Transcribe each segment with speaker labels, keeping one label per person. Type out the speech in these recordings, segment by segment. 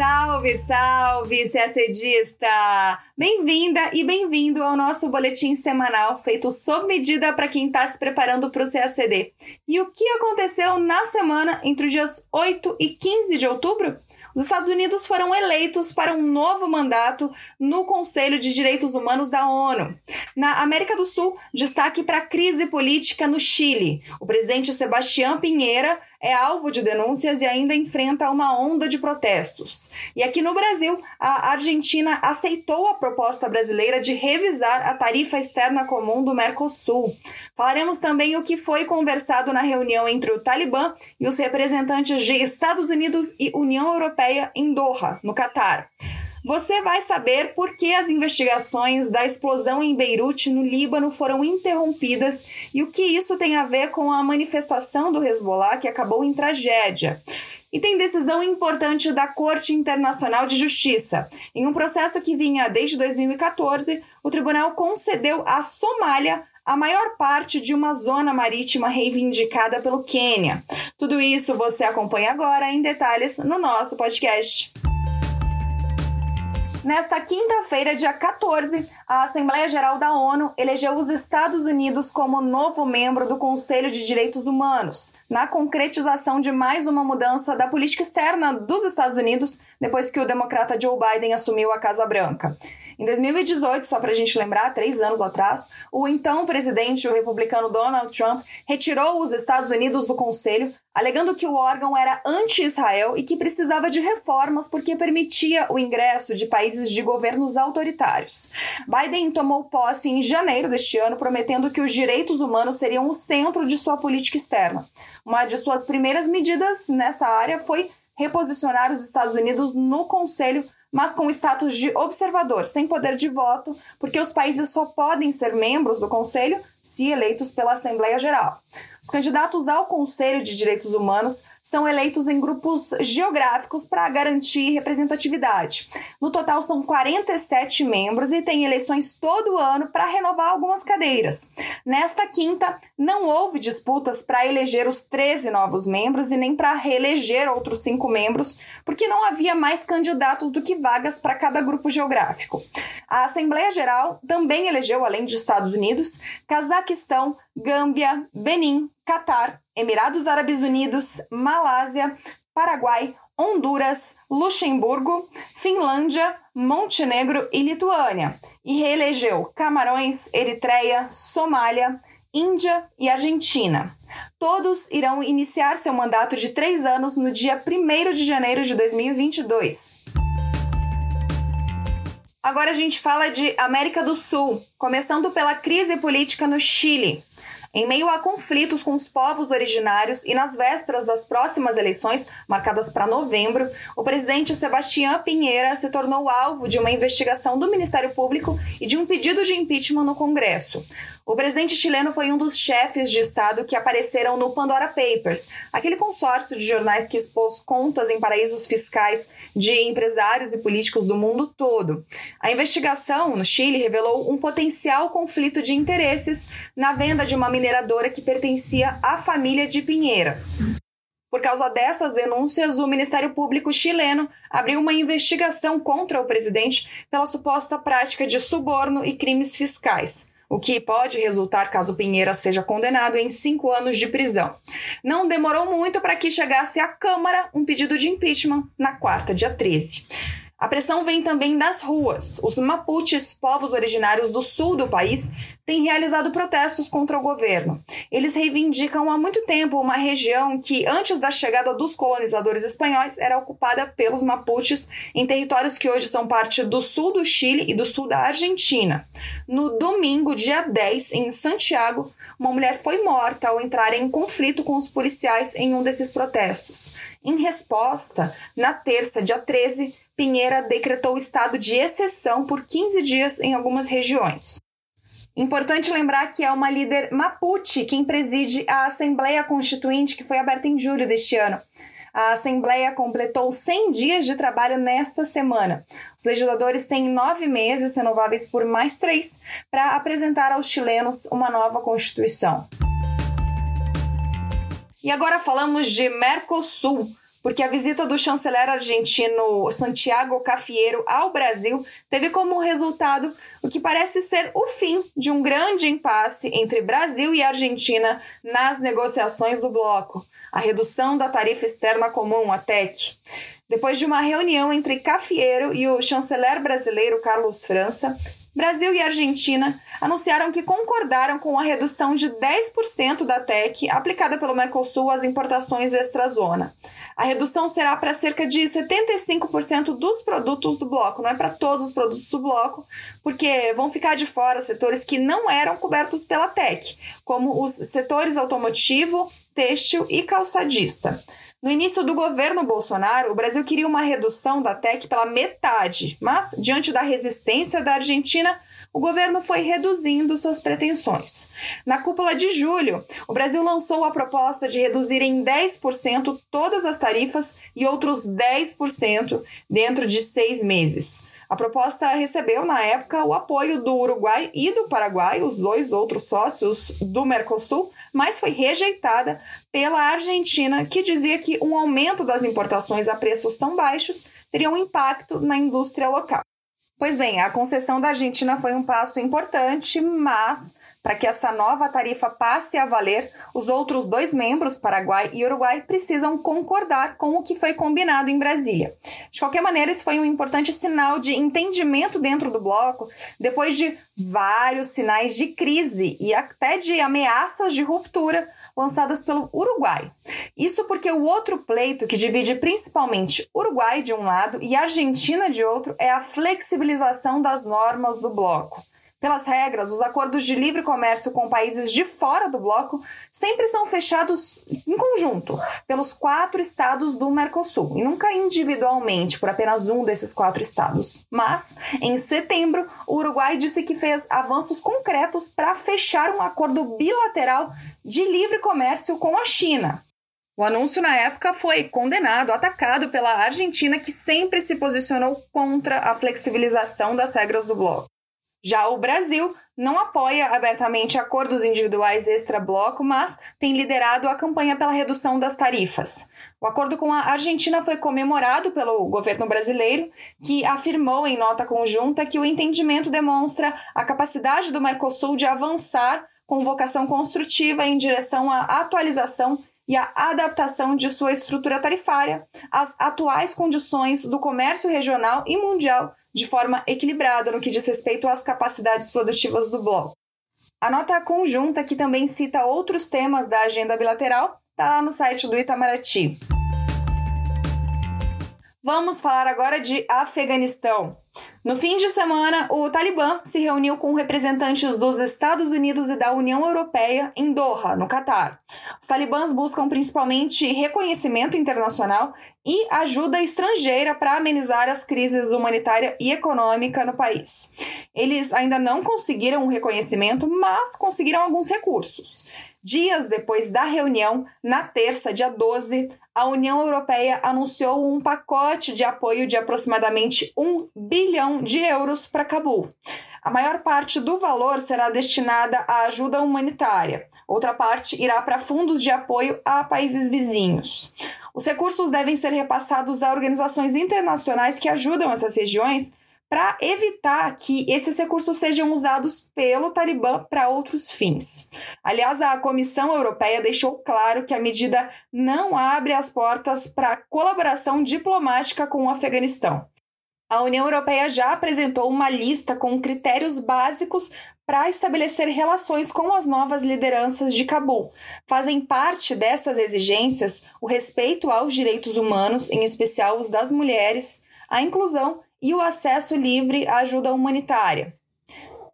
Speaker 1: Salve, salve, CACDista! Bem-vinda e bem-vindo ao nosso boletim semanal feito sob medida para quem está se preparando para o CACD. E o que aconteceu na semana entre os dias 8 e 15 de outubro? Os Estados Unidos foram eleitos para um novo mandato no Conselho de Direitos Humanos da ONU. Na América do Sul, destaque para a crise política no Chile. O presidente Sebastião Pinheira é alvo de denúncias e ainda enfrenta uma onda de protestos. E aqui no Brasil, a Argentina aceitou a proposta brasileira de revisar a tarifa externa comum do Mercosul. Falaremos também o que foi conversado na reunião entre o Talibã e os representantes de Estados Unidos e União Europeia em Doha, no Catar. Você vai saber por que as investigações da explosão em Beirute, no Líbano, foram interrompidas e o que isso tem a ver com a manifestação do Hezbollah que acabou em tragédia. E tem decisão importante da Corte Internacional de Justiça. Em um processo que vinha desde 2014, o tribunal concedeu à Somália a maior parte de uma zona marítima reivindicada pelo Quênia. Tudo isso você acompanha agora em detalhes no nosso podcast. Nesta quinta-feira, dia 14, a Assembleia Geral da ONU elegeu os Estados Unidos como novo membro do Conselho de Direitos Humanos, na concretização de mais uma mudança da política externa dos Estados Unidos depois que o democrata Joe Biden assumiu a Casa Branca. Em 2018, só para a gente lembrar, três anos atrás, o então presidente, o republicano Donald Trump, retirou os Estados Unidos do Conselho, alegando que o órgão era anti-Israel e que precisava de reformas porque permitia o ingresso de países de governos autoritários. Biden tomou posse em janeiro deste ano, prometendo que os direitos humanos seriam o centro de sua política externa. Uma de suas primeiras medidas nessa área foi reposicionar os Estados Unidos no Conselho mas com status de observador, sem poder de voto, porque os países só podem ser membros do Conselho se eleitos pela Assembleia Geral. Os candidatos ao Conselho de Direitos Humanos são eleitos em grupos geográficos para garantir representatividade. No total, são 47 membros e tem eleições todo ano para renovar algumas cadeiras. Nesta quinta, não houve disputas para eleger os 13 novos membros e nem para reeleger outros cinco membros, porque não havia mais candidatos do que vagas para cada grupo geográfico. A Assembleia Geral também elegeu, além de Estados Unidos, Cazaquistão, Gâmbia, Benin, Catar, Emirados Árabes Unidos, Malásia, Paraguai, Honduras, Luxemburgo, Finlândia, Montenegro e Lituânia, e reelegeu Camarões, Eritreia, Somália, Índia e Argentina. Todos irão iniciar seu mandato de três anos no dia 1 de janeiro de 2022. Agora a gente fala de América do Sul, começando pela crise política no Chile. Em meio a conflitos com os povos originários e nas vésperas das próximas eleições, marcadas para novembro, o presidente Sebastião Pinheira se tornou alvo de uma investigação do Ministério Público e de um pedido de impeachment no Congresso. O presidente chileno foi um dos chefes de Estado que apareceram no Pandora Papers, aquele consórcio de jornais que expôs contas em paraísos fiscais de empresários e políticos do mundo todo. A investigação no Chile revelou um potencial conflito de interesses na venda de uma mineradora que pertencia à família de Pinheira. Por causa dessas denúncias, o Ministério Público chileno abriu uma investigação contra o presidente pela suposta prática de suborno e crimes fiscais o que pode resultar, caso Pinheira seja condenado, em cinco anos de prisão. Não demorou muito para que chegasse à Câmara um pedido de impeachment na quarta, dia 13. A pressão vem também das ruas. Os Mapuches, povos originários do sul do país, têm realizado protestos contra o governo. Eles reivindicam há muito tempo uma região que, antes da chegada dos colonizadores espanhóis, era ocupada pelos Mapuches em territórios que hoje são parte do sul do Chile e do sul da Argentina. No domingo, dia 10, em Santiago, uma mulher foi morta ao entrar em conflito com os policiais em um desses protestos. Em resposta, na terça, dia 13, Pinheira decretou estado de exceção por 15 dias em algumas regiões. Importante lembrar que é uma líder Mapuche quem preside a Assembleia Constituinte, que foi aberta em julho deste ano. A Assembleia completou 100 dias de trabalho nesta semana. Os legisladores têm nove meses, renováveis por mais três, para apresentar aos chilenos uma nova Constituição. E agora falamos de Mercosul. Porque a visita do chanceler argentino Santiago Cafiero ao Brasil teve como resultado o que parece ser o fim de um grande impasse entre Brasil e Argentina nas negociações do bloco, a redução da tarifa externa comum, a TEC. Depois de uma reunião entre Cafiero e o chanceler brasileiro Carlos França, Brasil e Argentina anunciaram que concordaram com a redução de 10% da TEC aplicada pelo Mercosul às importações extra-zona. A redução será para cerca de 75% dos produtos do bloco, não é para todos os produtos do bloco, porque vão ficar de fora setores que não eram cobertos pela TEC, como os setores automotivo, têxtil e calçadista. No início do governo Bolsonaro, o Brasil queria uma redução da TEC pela metade, mas, diante da resistência da Argentina, o governo foi reduzindo suas pretensões. Na cúpula de julho, o Brasil lançou a proposta de reduzir em 10% todas as tarifas e outros 10% dentro de seis meses. A proposta recebeu, na época, o apoio do Uruguai e do Paraguai, os dois outros sócios do Mercosul, mas foi rejeitada pela Argentina, que dizia que um aumento das importações a preços tão baixos teria um impacto na indústria local. Pois bem, a concessão da Argentina foi um passo importante, mas para que essa nova tarifa passe a valer, os outros dois membros, Paraguai e Uruguai, precisam concordar com o que foi combinado em Brasília. De qualquer maneira, isso foi um importante sinal de entendimento dentro do bloco, depois de vários sinais de crise e até de ameaças de ruptura lançadas pelo Uruguai. Isso porque o outro pleito, que divide principalmente Uruguai de um lado e Argentina de outro, é a flexibilização das normas do bloco. Pelas regras, os acordos de livre comércio com países de fora do bloco sempre são fechados em conjunto pelos quatro estados do Mercosul e nunca individualmente por apenas um desses quatro estados. Mas, em setembro, o Uruguai disse que fez avanços concretos para fechar um acordo bilateral de livre comércio com a China. O anúncio na época foi condenado, atacado pela Argentina, que sempre se posicionou contra a flexibilização das regras do bloco. Já o Brasil não apoia abertamente acordos individuais extra-bloco, mas tem liderado a campanha pela redução das tarifas. O acordo com a Argentina foi comemorado pelo governo brasileiro, que afirmou em nota conjunta que o entendimento demonstra a capacidade do Mercosul de avançar com vocação construtiva em direção à atualização e à adaptação de sua estrutura tarifária às atuais condições do comércio regional e mundial de forma equilibrada no que diz respeito às capacidades produtivas do bloco. A nota conjunta, que também cita outros temas da agenda bilateral, está lá no site do Itamaraty. Vamos falar agora de Afeganistão. No fim de semana, o Talibã se reuniu com representantes dos Estados Unidos e da União Europeia em Doha, no Catar. Os talibãs buscam principalmente reconhecimento internacional e ajuda estrangeira para amenizar as crises humanitária e econômica no país. Eles ainda não conseguiram um reconhecimento, mas conseguiram alguns recursos. Dias depois da reunião, na terça, dia 12, a União Europeia anunciou um pacote de apoio de aproximadamente 1 bilhão de euros para Cabul. A maior parte do valor será destinada à ajuda humanitária, outra parte irá para fundos de apoio a países vizinhos. Os recursos devem ser repassados a organizações internacionais que ajudam essas regiões para evitar que esses recursos sejam usados pelo Talibã para outros fins. Aliás, a Comissão Europeia deixou claro que a medida não abre as portas para colaboração diplomática com o Afeganistão. A União Europeia já apresentou uma lista com critérios básicos para estabelecer relações com as novas lideranças de Cabul. Fazem parte dessas exigências o respeito aos direitos humanos, em especial os das mulheres, a inclusão e o acesso livre à ajuda humanitária.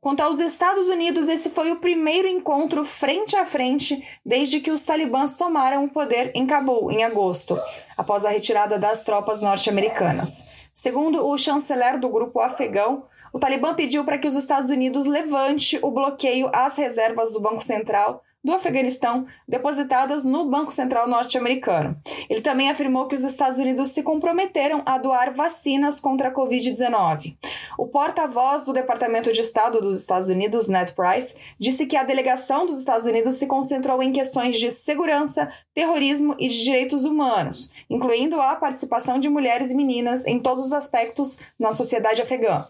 Speaker 1: Quanto aos Estados Unidos, esse foi o primeiro encontro frente a frente desde que os talibãs tomaram o poder em Cabul, em agosto, após a retirada das tropas norte-americanas. Segundo o chanceler do grupo afegão, o Talibã pediu para que os Estados Unidos levante o bloqueio às reservas do Banco Central do Afeganistão depositadas no Banco Central norte-americano. Ele também afirmou que os Estados Unidos se comprometeram a doar vacinas contra a Covid-19. O porta-voz do Departamento de Estado dos Estados Unidos, Ned Price, disse que a delegação dos Estados Unidos se concentrou em questões de segurança, terrorismo e de direitos humanos, incluindo a participação de mulheres e meninas em todos os aspectos na sociedade afegã.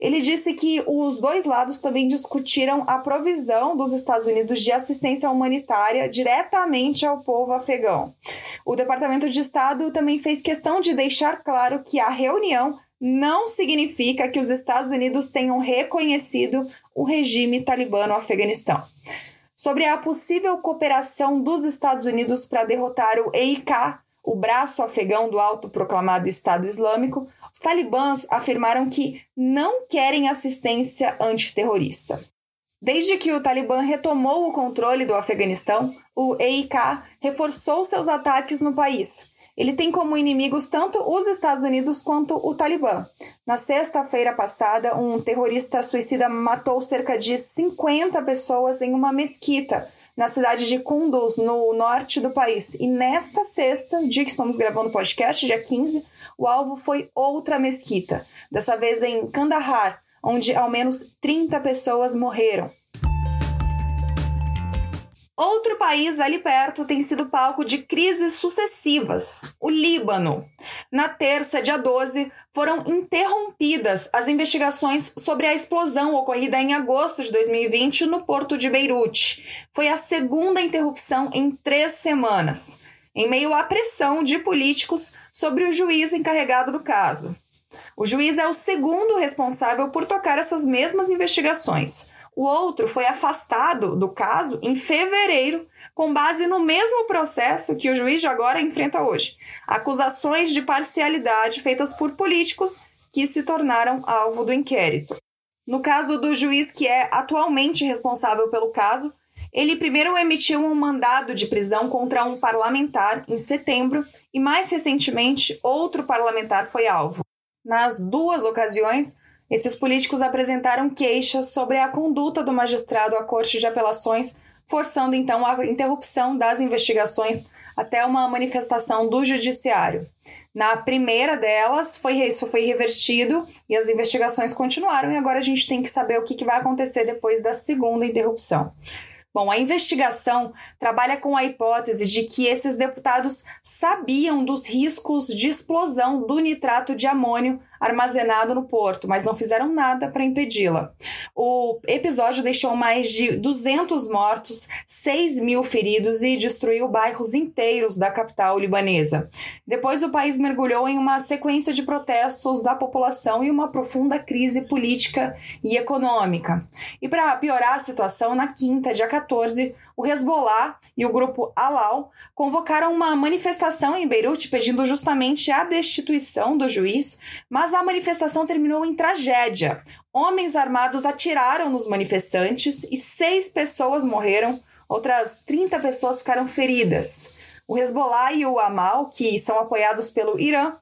Speaker 1: Ele disse que os dois lados também discutiram a provisão dos Estados Unidos de assistência humanitária diretamente ao povo afegão. O Departamento de Estado também fez questão de deixar claro que a reunião não significa que os Estados Unidos tenham reconhecido o regime talibã no Afeganistão. Sobre a possível cooperação dos Estados Unidos para derrotar o EIK, o braço afegão do autoproclamado Estado Islâmico, os talibãs afirmaram que não querem assistência antiterrorista. Desde que o Talibã retomou o controle do Afeganistão, o EIK reforçou seus ataques no país, ele tem como inimigos tanto os Estados Unidos quanto o Talibã. Na sexta-feira passada, um terrorista suicida matou cerca de 50 pessoas em uma mesquita na cidade de Kunduz, no norte do país. E nesta sexta, dia que estamos gravando o podcast, dia 15, o alvo foi outra mesquita, dessa vez em Kandahar, onde ao menos 30 pessoas morreram. Outro país ali perto tem sido palco de crises sucessivas, o Líbano. Na terça, dia 12, foram interrompidas as investigações sobre a explosão ocorrida em agosto de 2020 no porto de Beirute. Foi a segunda interrupção em três semanas, em meio à pressão de políticos sobre o juiz encarregado do caso. O juiz é o segundo responsável por tocar essas mesmas investigações. O outro foi afastado do caso em fevereiro, com base no mesmo processo que o juiz agora enfrenta hoje. Acusações de parcialidade feitas por políticos que se tornaram alvo do inquérito. No caso do juiz que é atualmente responsável pelo caso, ele primeiro emitiu um mandado de prisão contra um parlamentar em setembro e, mais recentemente, outro parlamentar foi alvo. Nas duas ocasiões, esses políticos apresentaram queixas sobre a conduta do magistrado à Corte de Apelações, forçando então a interrupção das investigações até uma manifestação do judiciário. Na primeira delas, foi, isso foi revertido e as investigações continuaram, e agora a gente tem que saber o que, que vai acontecer depois da segunda interrupção. Bom, a investigação trabalha com a hipótese de que esses deputados sabiam dos riscos de explosão do nitrato de amônio armazenado no porto, mas não fizeram nada para impedi-la. O episódio deixou mais de 200 mortos, 6 mil feridos e destruiu bairros inteiros da capital libanesa. Depois, o país mergulhou em uma sequência de protestos da população e uma profunda crise política e econômica. E para piorar a situação, na quinta, dia 14, o Hezbollah e o grupo Alal convocaram uma manifestação em Beirute pedindo justamente a destituição do juiz, mas a manifestação terminou em tragédia. Homens armados atiraram nos manifestantes e seis pessoas morreram, outras 30 pessoas ficaram feridas. O Hezbollah e o Amal, que são apoiados pelo Irã,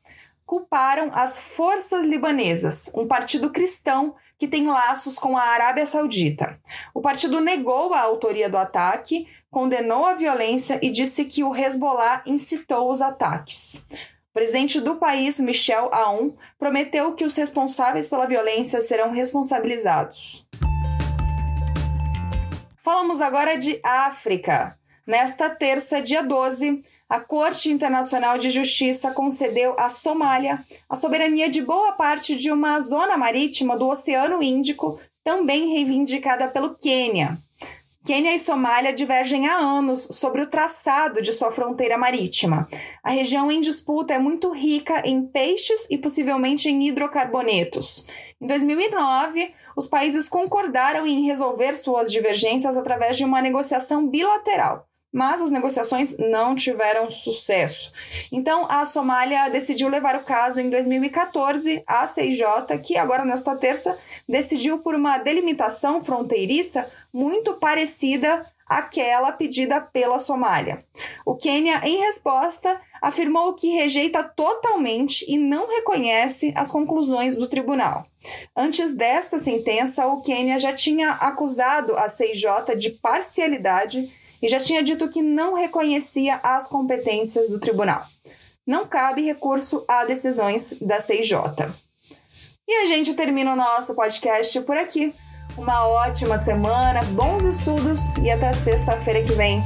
Speaker 1: culparam as forças libanesas, um partido cristão que tem laços com a Arábia Saudita. O partido negou a autoria do ataque, condenou a violência e disse que o Hezbollah incitou os ataques. O presidente do país, Michel Aoun, prometeu que os responsáveis pela violência serão responsabilizados. Falamos agora de África. Nesta terça, dia 12, a Corte Internacional de Justiça concedeu à Somália a soberania de boa parte de uma zona marítima do Oceano Índico, também reivindicada pelo Quênia. Quênia e Somália divergem há anos sobre o traçado de sua fronteira marítima. A região em disputa é muito rica em peixes e possivelmente em hidrocarbonetos. Em 2009, os países concordaram em resolver suas divergências através de uma negociação bilateral mas as negociações não tiveram sucesso. Então, a Somália decidiu levar o caso em 2014 à CIJ, que agora, nesta terça, decidiu por uma delimitação fronteiriça muito parecida àquela pedida pela Somália. O Quênia, em resposta, afirmou que rejeita totalmente e não reconhece as conclusões do tribunal. Antes desta sentença, o Quênia já tinha acusado a CIJ de parcialidade e já tinha dito que não reconhecia as competências do tribunal. Não cabe recurso a decisões da CIJ. E a gente termina o nosso podcast por aqui. Uma ótima semana, bons estudos e até sexta-feira que vem.